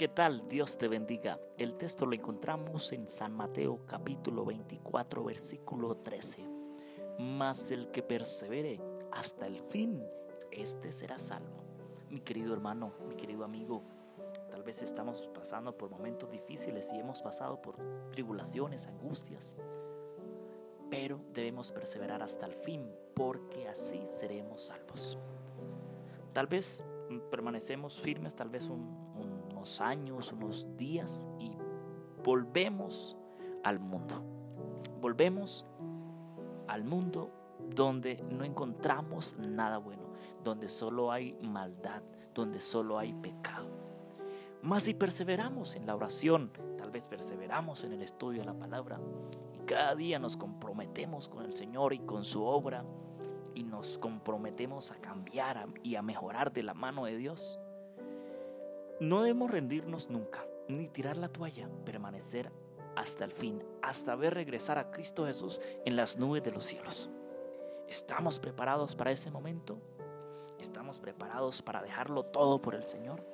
¿Qué tal? Dios te bendiga. El texto lo encontramos en San Mateo capítulo 24 versículo 13. Mas el que persevere hasta el fin, este será salvo. Mi querido hermano, mi querido amigo, tal vez estamos pasando por momentos difíciles y hemos pasado por tribulaciones, angustias, pero debemos perseverar hasta el fin porque así seremos salvos. Tal vez permanecemos firmes, tal vez unos años, unos días y volvemos al mundo. Volvemos al mundo donde no encontramos nada bueno, donde solo hay maldad, donde solo hay pecado. Mas si perseveramos en la oración, tal vez perseveramos en el estudio de la palabra y cada día nos comprometemos con el Señor y con su obra y nos comprometemos a cambiar y a mejorar de la mano de Dios, no debemos rendirnos nunca, ni tirar la toalla, permanecer hasta el fin, hasta ver regresar a Cristo Jesús en las nubes de los cielos. ¿Estamos preparados para ese momento? ¿Estamos preparados para dejarlo todo por el Señor?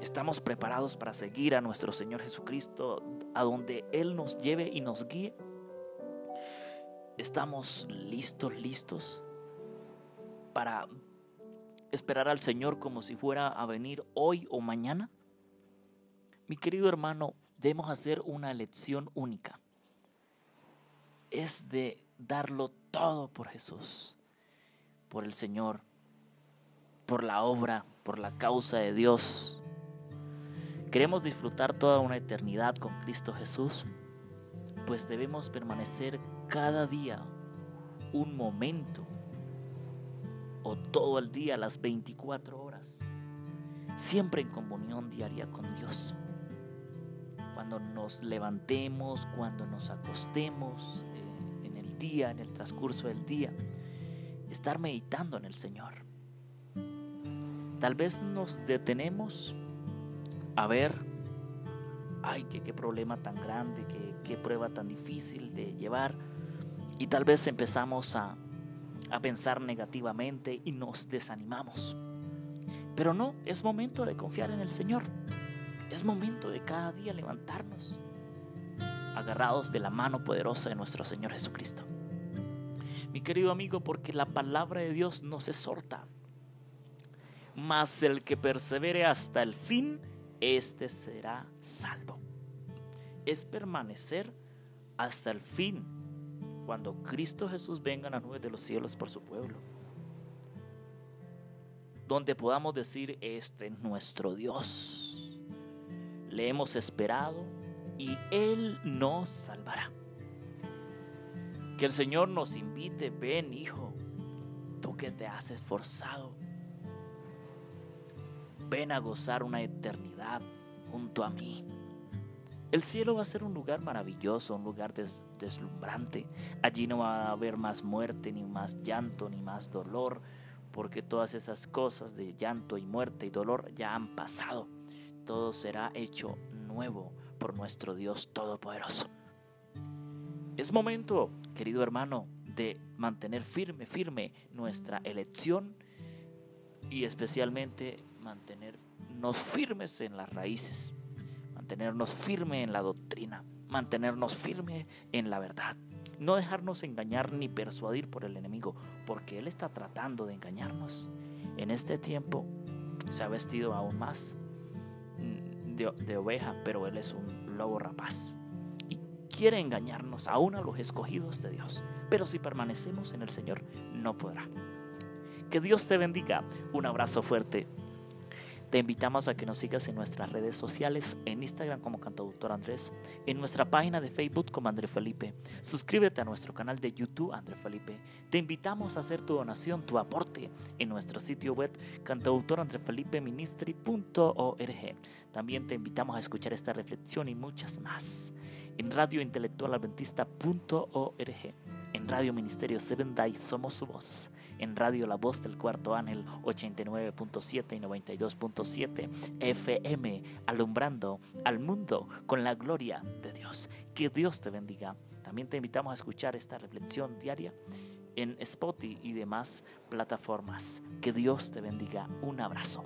¿Estamos preparados para seguir a nuestro Señor Jesucristo a donde Él nos lleve y nos guíe? ¿Estamos listos, listos para esperar al Señor como si fuera a venir hoy o mañana? Mi querido hermano, debemos hacer una elección única. Es de darlo todo por Jesús, por el Señor, por la obra, por la causa de Dios. ¿Queremos disfrutar toda una eternidad con Cristo Jesús? Pues debemos permanecer cada día un momento o todo el día, las 24 horas, siempre en comunión diaria con Dios. Cuando nos levantemos, cuando nos acostemos, día, en el transcurso del día, estar meditando en el Señor. Tal vez nos detenemos a ver, ay, qué, qué problema tan grande, qué, qué prueba tan difícil de llevar. Y tal vez empezamos a, a pensar negativamente y nos desanimamos. Pero no, es momento de confiar en el Señor. Es momento de cada día levantarnos agarrados de la mano poderosa de nuestro Señor Jesucristo. Mi querido amigo, porque la palabra de Dios nos exhorta. Mas el que persevere hasta el fin, éste será salvo. Es permanecer hasta el fin, cuando Cristo Jesús venga a las nubes de los cielos por su pueblo. Donde podamos decir, este es nuestro Dios. Le hemos esperado y Él nos salvará. Que el Señor nos invite, ven hijo, tú que te has esforzado, ven a gozar una eternidad junto a mí. El cielo va a ser un lugar maravilloso, un lugar deslumbrante. Allí no va a haber más muerte, ni más llanto, ni más dolor, porque todas esas cosas de llanto y muerte y dolor ya han pasado. Todo será hecho nuevo por nuestro Dios Todopoderoso. Es momento, querido hermano, de mantener firme, firme nuestra elección y especialmente mantenernos firmes en las raíces, mantenernos firme en la doctrina, mantenernos firme en la verdad. No dejarnos engañar ni persuadir por el enemigo, porque él está tratando de engañarnos. En este tiempo se ha vestido aún más de, oveja, pero Él es un lobo rapaz. Y quiere engañarnos aún a los escogidos de Dios. Pero si permanecemos en el Señor, no podrá. Que Dios te bendiga. Un abrazo fuerte. Te invitamos a que nos sigas en nuestras redes sociales, en Instagram como Cantautor Andrés, en nuestra página de Facebook como André Felipe. Suscríbete a nuestro canal de YouTube André Felipe. Te invitamos a hacer tu donación, tu aporte en nuestro sitio web cantautorandrefelipeministry.org. También te invitamos a escuchar esta reflexión y muchas más en radiointelectualadventista.org, en Radio Ministerio Seven Day Somos Su Voz, en Radio La Voz del Cuarto Ángel 89.7 y 92.7 FM, alumbrando al mundo con la gloria de Dios. Que Dios te bendiga. También te invitamos a escuchar esta reflexión diaria en Spotify y demás plataformas. Que Dios te bendiga. Un abrazo.